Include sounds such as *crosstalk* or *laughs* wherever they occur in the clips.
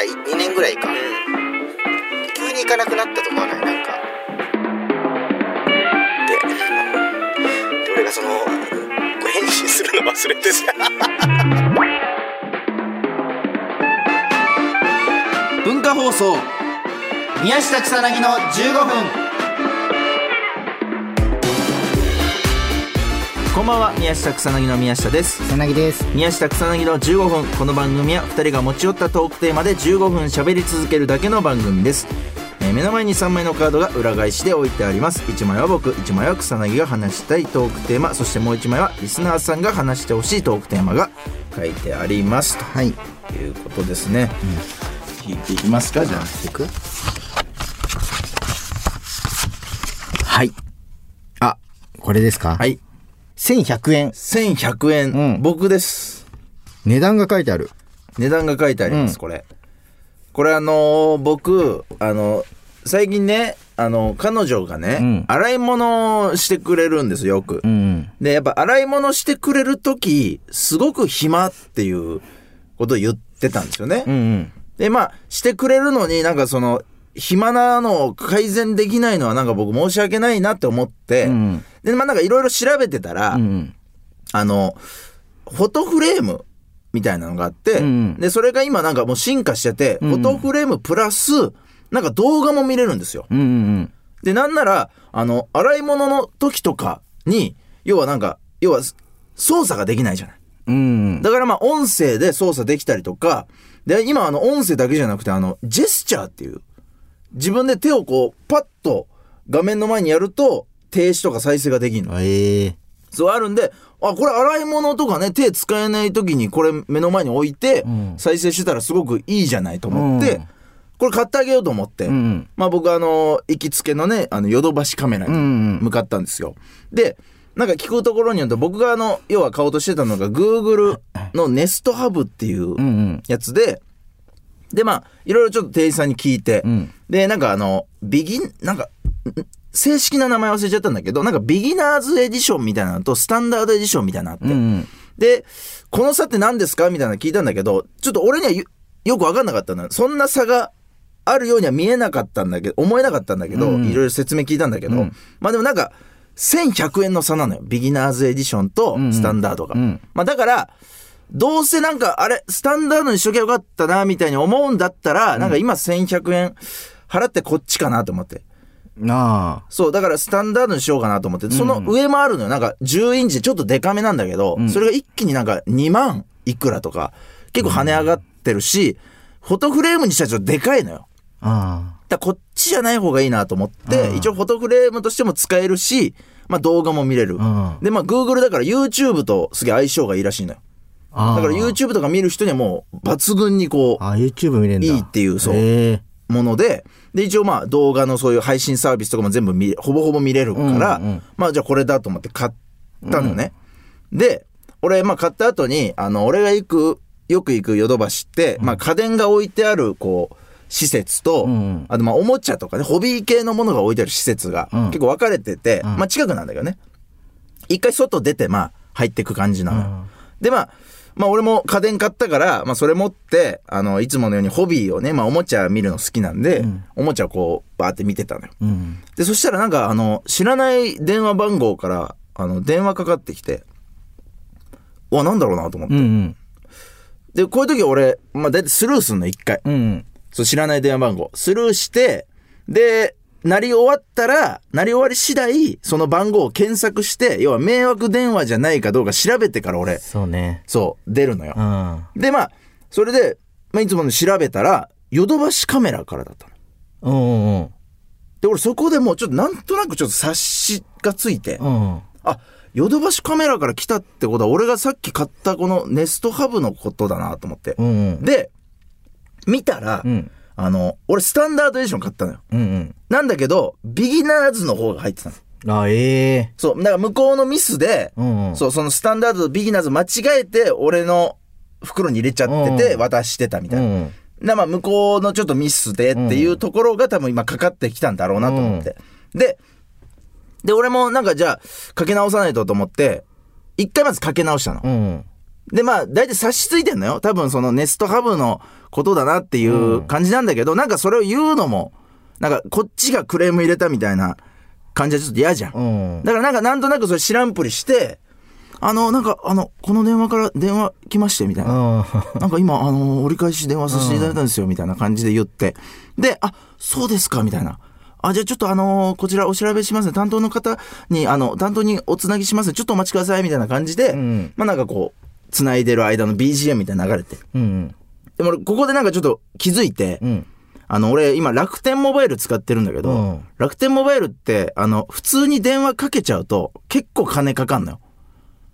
らい2年ぐらいか。急に行かなくなったと思わない？なんか。でで俺がそのこう返信するの忘れてさ。文化放送。宮下草薙の15分。こんばんは。宮下草薙の宮下です。草薙です。宮下草薙の15分。この番組は2人が持ち寄ったトークテーマで15分喋り続けるだけの番組です、えー目の前に3枚のカードが裏返しで置いてあります。1枚は僕1枚は草薙が話したいトークテーマ。そしてもう1枚はリスナーさんが話してほしいトークテーマが書いてあります。とはい。いうことですね、引いていきますか。じゃあ。いくはい。あこれですか？はい1100円。1100円、うん。僕です。値段が書いてある。値段が書いてあります、うん。これ。これあのー僕あの最近ねあの彼女がね、うん。洗い物をしてくれるんですよく、うん。でやっぱ洗い物してくれる時すごく暇っていうことを言ってたんですよね、うんうん。でまあしてくれるのになんかその暇なのを改善できないのはなんか僕申し訳ないなって思って、うん。でまあなんかいろいろ調べてたら、うん。あの、フォトフレームみたいなのがあって、うんで、それが今なんかもう進化してて、ん。フォトフレームプラス、なんか動画も見れるんですよ。うんうんで、なんなら、あの、洗い物の時とかに、要はなんか、要は操作ができないじゃない。だからまあ音声で操作できたりとか、で、今あの音声だけじゃなくてあの、ジェスチャーっていう、自分で手をこう、パッと画面の前にやると、停止とか再生ができるの。ええ。そうあるんで、あ、これ洗い物とかね、手使えない時にこれ目の前に置いて、ん。再生してたらすごくいいじゃないと思って、うん。これ買ってあげようと思って、うんまあ僕あの、行きつけのね、あの、ヨドバシカメラに向かったんですよ。で、なんか聞くところによると僕があの、要は買おうとしてたのが Google のネストハブっていうやつで、で、まあ、いろいろちょっと店員さんに聞いて、ん。で、なんかあの、ビギン、なんか、ん正式な名前忘れちゃったんだけど、なんかビギナーズエディションみたいなのとスタンダードエディションみたいなのあって、うんで、この差って何ですかみたいなの聞いたんだけど、ちょっと俺にはよよくわかんなかったんだ。そんな差があるようには見えなかったんだけど、思えなかったんだけど、うんいろいろ説明聞いたんだけど、うん。まあでもなんか、1100円の差なのよ。ビギナーズエディションとスタンダードが。うんうん。まあだから、どうせなんか、あれ、スタンダードにしときゃよかったな、みたいに思うんだったら、なんか今1100円払ってこっちかなと思って。なあそう、だからスタンダードにしようかなと思って、その上もあるのよ。なんか10インチでちょっとデカめなんだけど、それが一気になんか2万いくらとか、結構跳ね上がってるし、フォトフレームにしたらちょっとでかいのよ。あだからこっちじゃない方がいいなと思って、一応フォトフレームとしても使えるし、まあ動画も見れる。んで、まあ Google だから YouTube とすげえ相性がいいらしいのよ。あだから YouTube とか見る人にはもう抜群にこう、あ YouTube 見れんだ。いいっていうそうええもので、で、一応まあ動画のそういう配信サービスとかも全部ほぼほぼ見れるから、うんうんまあじゃあこれだと思って買ったのね。で、俺、まあ買った後に、あの、俺が行く、よく行くヨドバシって、まあ家電が置いてある、こう、施設と、んうん。あとまあおもちゃとかね、ホビー系のものが置いてある施設が、ん。結構分かれてて、まあ近くなんだけどね。一回外出て、まあ入ってく感じなのよ。で、まあ、まあ俺も家電買ったから、まあそれ持って、あの、いつものようにホビーをね、まあおもちゃ見るの好きなんで、おもちゃをこう、バーって見てたのよ。うんで、そしたらなんかあの、知らない電話番号から、あの、電話かかってきて、うわ、なんだろうなと思って。うんうんで、こういう時俺、まあ大体スルーすんの、一回。うんそう、知らない電話番号。スルーして、で、鳴り終わったら、鳴り終わり次第、その番号を検索して、要は迷惑電話じゃないかどうか調べてから俺、そうねそう、出るのよ。うんで、まあ、それで、まあ、いつもの調べたら、ヨドバシカメラからだったの。うんうんで、俺そこでもうちょっとなんとなくちょっと察しがついて、うんあ、ヨドバシカメラから来たってことは、俺がさっき買ったこのネストハブのことだなと思って。うんうんで、見たら、んあの、俺スタンダードエディション買ったのよ。うんなんだけど、ビギナーズの方が入ってたの。うんあええそう、だから向こうのミスで、うんうんそう、そのスタンダードとビギナーズ間違えて、俺の袋に入れちゃってて、うん渡してたみたいな。うんなまあ向こうのちょっとミスでっていうところが多分今かかってきたんだろうなと思って。で、で、俺もなんかじゃあ、かけ直さないとと思って、一回まずかけ直したの。うんで、まあ、大体察しついてんのよ。多分そのネストハブのことだなっていう感じなんだけど、なんかそれを言うのも、なんかこっちがクレーム入れたみたいな感じはちょっと嫌じゃん。うん。だからなんかなんとなくそれ知らんぷりして、あの、なんか、あの、この電話から電話来まして、みたいな。うん。なんか今、あの、折り返し電話させていただいたんですよ、みたいな感じで言って。で、あ、そうですか、みたいな。あ、じゃあちょっとあのこちらお調べしますね。担当の方に、あの、担当におつなぎしますね。ちょっとお待ちください、みたいな感じで、んまあなんかこう、つないでる間の BGM みたいなの流れて。うん。でも俺、ここでなんかちょっと気づいて、うん。あの、俺、今、楽天モバイル使ってるんだけど、うん楽天モバイルって、あの、普通に電話かけちゃうと、結構金かかんのよ。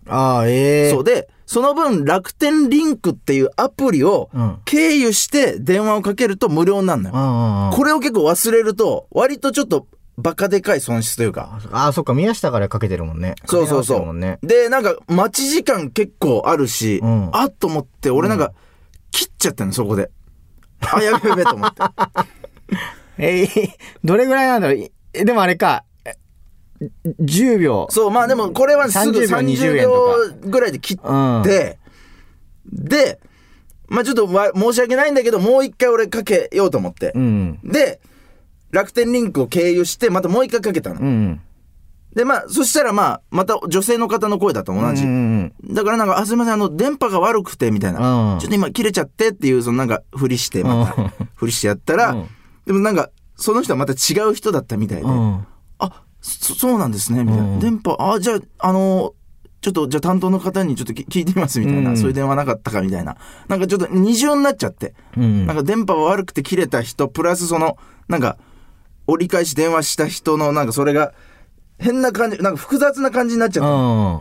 ああ、ええそうで、その分楽天リンクっていうアプリをうん経由して電話をかけると無料になるのよ。あこれを結構忘れると、割とちょっとバカでかい損失というか。あ、あそっか、宮下からかけてるもんね。そうそうそう。ね。で、なんか待ち時間結構あるし、うんあっと思って、俺なんか切っちゃったの、そこで。あ、やべやべと思って。*laughs* えー、どれぐらいなんだろうでもあれか、え10秒。そう、まあでもこれはすぐ30秒30 20円と秒ぐらいで切っうん。て、で、まあちょっとわ申し訳ないんだけど、もう一回俺かけようと思ってう。ん。で、楽天リンクを経由して、またもう一回かけたの。うん。で、まあ、そしたらまあ、また女性の方の声だと同じ。うん。だからなんか、あ、すいません、あの、電波が悪くて、みたいな。うんちょっと今切れちゃってっていう、そのなんか、ふりして、またうん、ふりしてやったら、うんでもなんか、その人はまた違う人だったみたいで、うん。あ、そそうなんですね、みたいな。うん電波、あ、じゃあ、あのちょっと、じゃあ担当の方にちょっとき聞いてみますみたいな、うんそういう電話なかったかみたいな。なんかちょっと二重になっちゃって。うん。なんか電波が悪くて切れた人、プラスその、なんか、折り返し電話した人の、なんかそれが、変な感じ、なんか複雑な感じになっちゃった。うん。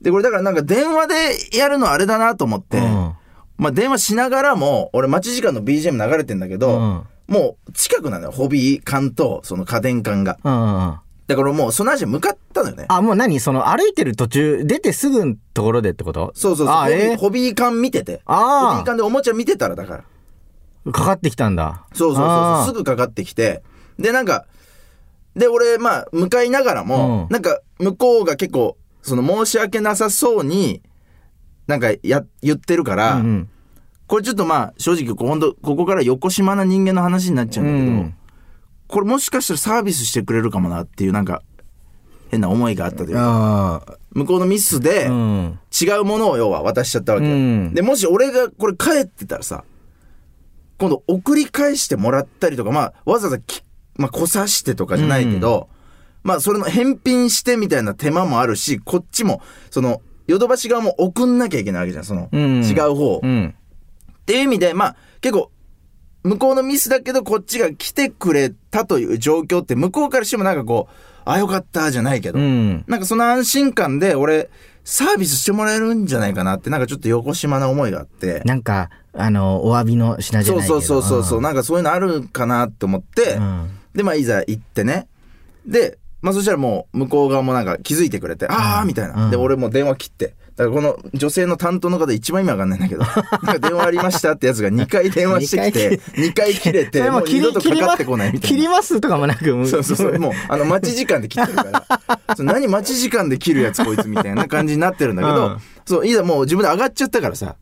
で、これだからなんか電話でやるのあれだなと思って、うんまあ電話しながらも、俺待ち時間の BGM 流れてんだけど、うんもう近くなのよ、ホビー館とその家電館が。うん。だからもうその足向かったのよね。あ、もう何その歩いてる途中、出てすぐのところでってこと？そうそうそう。あ、ホビーえホビー館見てて。ホビーあ館でおもちゃ見てたらだから。あ、かかってきたんだ。そうそうそう。すぐかかってきて。で、なんか、で、俺、まあ、向かいながらも、うんなんか、向こうが結構、その申し訳なさそうに、なんか、や、言ってるから、うんうん。これちょっとまあ、正直、ほんと、ここから横島な人間の話になっちゃうんだけど、うんこれもしかしたらサービスしてくれるかもなっていう、なんか、変な思いがあったというか、ああ。向こうのミスで、うん。違うものを要は渡しちゃったわけよ。うんで、もし俺がこれ帰ってたらさ、今度送り返してもらったりとか、まあ、わざわざき、まあ、こさしてとかじゃないけど、まあ、それの返品してみたいな手間もあるし、こっちも、その、ヨドバシ側も送んなきゃいけないわけじゃん、その、うん違う方を。うん。っていう意味で、まあ、結構、向こうのミスだけど、こっちが来てくれたという状況って、向こうからしてもなんかこう、あ、よかった、じゃないけど、うん。なんかその安心感で、俺、サービスしてもらえるんじゃないかなって、なんかちょっと横島な思いがあって。なんか、あの、お詫びの品じゃそうないけどそうそうそうそう、んなんかそういうのあるかなって思って、うんで、まあいざ行ってね。で、まあそしたらもう向こう側もなんか気づいてくれて、ああみたいな。うんで、俺もう電話切って。だからこの女性の担当の方一番意味わかんないんだけど、*laughs* なんか電話ありましたってやつが2回電話してきて、2回切れそて、もう二度とかかってこないみたいな。切りますとかもなく、もそうそうそう。もう、あの、待ち時間で切ってるから。*laughs* そう何待ち時間で切るやつこいつみたいな感じになってるんだけど、うんそう、いざもう自分で上がっちゃったからさ。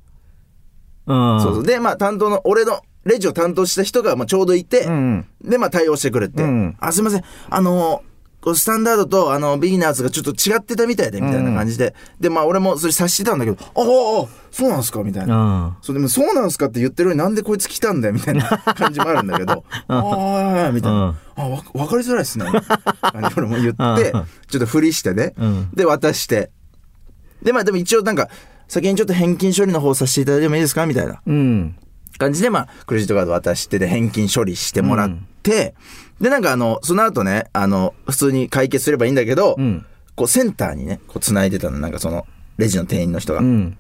うん。そうそう。で、まあ担当の、俺のレジを担当した人がまあちょうどいて、うん。で、まあ対応してくれて、うんあ、すいません、あのこうスタンダードと、あの、ビギナーズがちょっと違ってたみたいで、みたいな感じで。で、まあ俺もそれ察してたんだけど、ああ、そうなんすかみたいな。うん。そう、でもそうなんすかって言ってるのになんでこいつ来たんだよ、みたいな *laughs* 感じもあるんだけど、ああ、みたいな。あ、わ、わかりづらいっすね。俺も言ってうん、ちょっとふりしてねうん。で、渡して。で、まあでも一応なんか、先にちょっと返金処理の方させていただいてもいいですかみたいな。うん。感じで、まあ、クレジットカード渡してで返金処理してもらって、で、なんかあの、その後ね、あの、普通に解決すればいいんだけど、うん。こうセンターにね、こう繋いでたの、なんかその、レジの店員の人が。うん。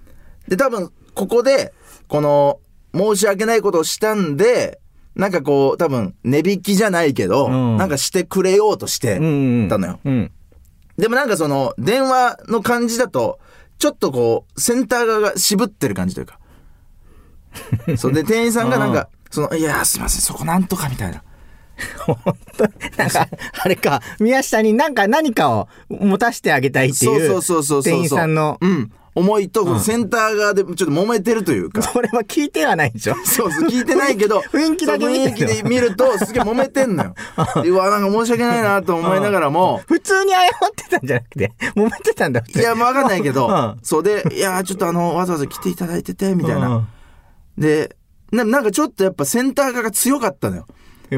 で、多分、ここで、この、申し訳ないことをしたんで、なんかこう、多分、値引きじゃないけど、うんなんかしてくれようとしてうん。たのよ。うん。でもなんかその、電話の感じだと、ちょっとこう、センター側が渋ってる感じというか。*laughs* そうで、店員さんがなんか、その、いやー、すいません、そこなんとかみたいな。*laughs* なんか、あれか、宮下になんか何かを持たせてあげたいっていう。そうそうそうそうそう。店員さんの。うん。思いと、このセンター側でちょっと揉めてるというか。*laughs* それは聞いてはないでしょそうそう、聞いてないけど、雰囲気だけ見てそう雰囲気で見ると、すげえ揉めてんのよ。うわ、なんか申し訳ないなと思いながらも、普通に謝ってたんじゃなくて、揉めてたんだ。いや、わかんないけど、うんそうで、いや、ちょっとあの、わざわざ来ていただいてて、みたいな。うんでな、なんかちょっとやっぱセンター側が強かったのよ。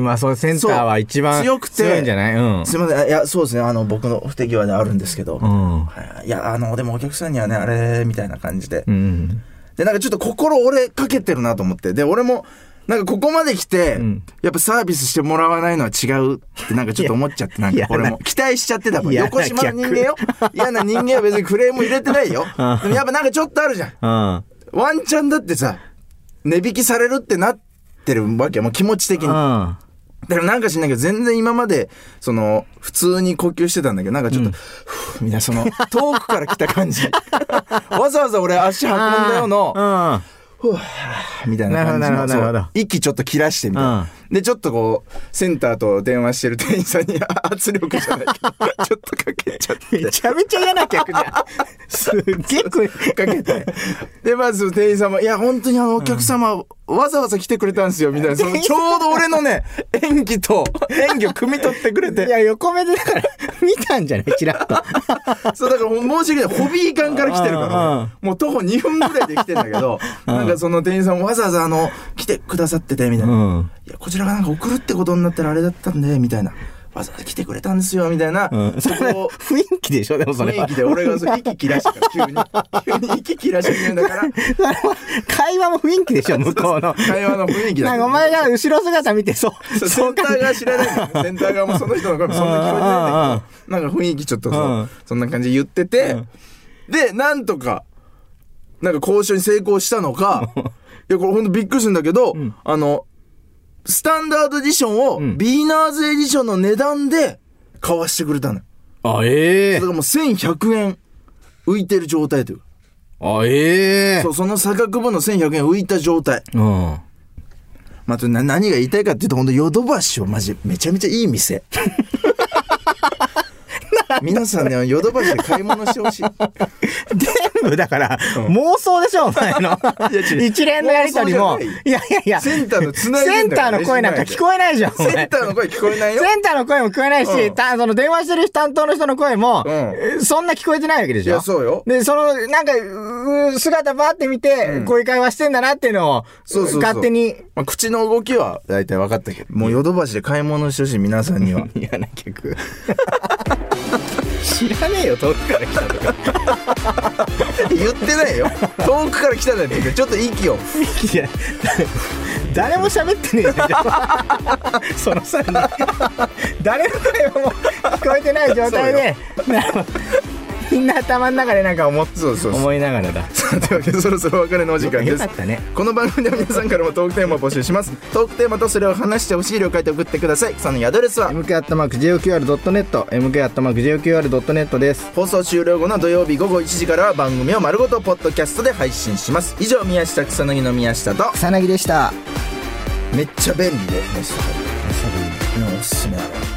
まあ、そう、センターは一番強くて強いんじゃない？うん。すいません、いや、そうですね、あの、僕の不手際であるんですけど、うん。はいいや、あの、でもお客さんにはね、あれ、みたいな感じで。うん。で、なんかちょっと心折れかけてるなと思って。で、俺も、なんかここまで来て、んやっぱサービスしてもらわないのは違うってなんかちょっと思っちゃって、*laughs* なんか俺も期待しちゃってた横島の人間よ。嫌な人間は別にクレーム入れてないよ。*laughs* うんでもやっぱなんかちょっとあるじゃん。ワンチャンだってさ、値引きされるってなってるわけよ。もう気持ち的に。うん。だからなんか知んないけど、全然今まで、その、普通に呼吸してたんだけど、なんかちょっと、ふぅみたいな、その、遠くから来た感じ。*laughs* わざわざ俺足運んだよの、うん。ふぅみたいな感じの、息ちょっと切らしてみたいな。で、ちょっとこう、センターと電話してる店員さんに圧力じゃないけど、ちょっとかけちゃって。めちゃめちゃ嫌な客じゃん。すっげえ声かけて。で、まず店員さんも、いや、本当にあの、お客様、わざわざ来てくれたんですよ、みたいな。その、ちょうど俺のね、演技と、演技を汲み取ってくれてい。や、横目でだから、見たんじゃない？チラッと。*laughs* そう、だから申し訳ない。ホビー館から来てるかうんら、もう徒歩2分ぐらいで来てんだけど、なんかその店員さんもわざわざあの、来てくださってて、みたいな。うん。いや、こちらがなんか送るってことになったらあれだったんで、みたいな。わざわざ来てくれたんですよ、みたいな。うん。そこを、雰囲気でしょでもそれは雰囲気。で俺がそう *laughs* 息切らしてから、急に。急に息切らして言うんだから、会話も雰囲気でしょ向こうの。会話の雰囲気だなんかお前が後ろ姿見て、そう。そうセンター側知らないセンター側もその人の声もそんな聞こえてないんだけど、なんか雰囲気ちょっとそそんな感じで言ってて、で、なんとか、なんか交渉に成功したのか、い *laughs* や、これほんとびっくりするんだけど、あの、スタンダードエディションを、んビーナーズエディションの値段で買わしてくれたのよ。あ、ええだからもう1100円浮いてる状態というか。あ、ええそう、その差額分の1100円浮いた状態。うん。まあ、な何が言いたいかっていうと、ほんとヨドバシはマジめちゃめちゃいい店。*laughs* 皆さんね、ヨドバシで買い物してほしい。全 *laughs* 部だから、妄想でしょ、お前の。*laughs* 一連のやりとりも。いいやいやいや。センターの繋いでセンターの声なんか聞こえないじゃん。センターの声聞こえないよ。センターの声も聞こえないし、うんたその電話してる担当の人の声も、そんな聞こえてないわけでしょいや、そうよ。で、その、なんか、姿バーって見て、こういう会話してんだなっていうのを、そうそうそう勝手に。まあ、口の動きは大体分かったけど、もうヨドバシで買い物してほしい、皆さんには。*laughs* 嫌な客。知らねえよ、遠くから来たとか。*laughs* 言ってないよ。遠くから来たんだって、ちょっと息を。いや、誰も喋ってねえじゃん。そのさに。誰の声も聞こえてない状態で、なみんな頭の中でなんか思っそうそうそう。思いながらだ。さあというわけでそろそろお別れのお時間ですよかったね。この番組では皆さんからもトークテーマを募集しますトークテーマとそれを話してほしい了解て送ってくださいそのアドレスは mk.joqr.net、mk.joqr.net です。放送終了後の土曜日午後1時からは番組を丸ごとポッドキャストで配信します以上宮下草薙の宮下と草薙でした。めっちゃ便利でメスとかおすすめなの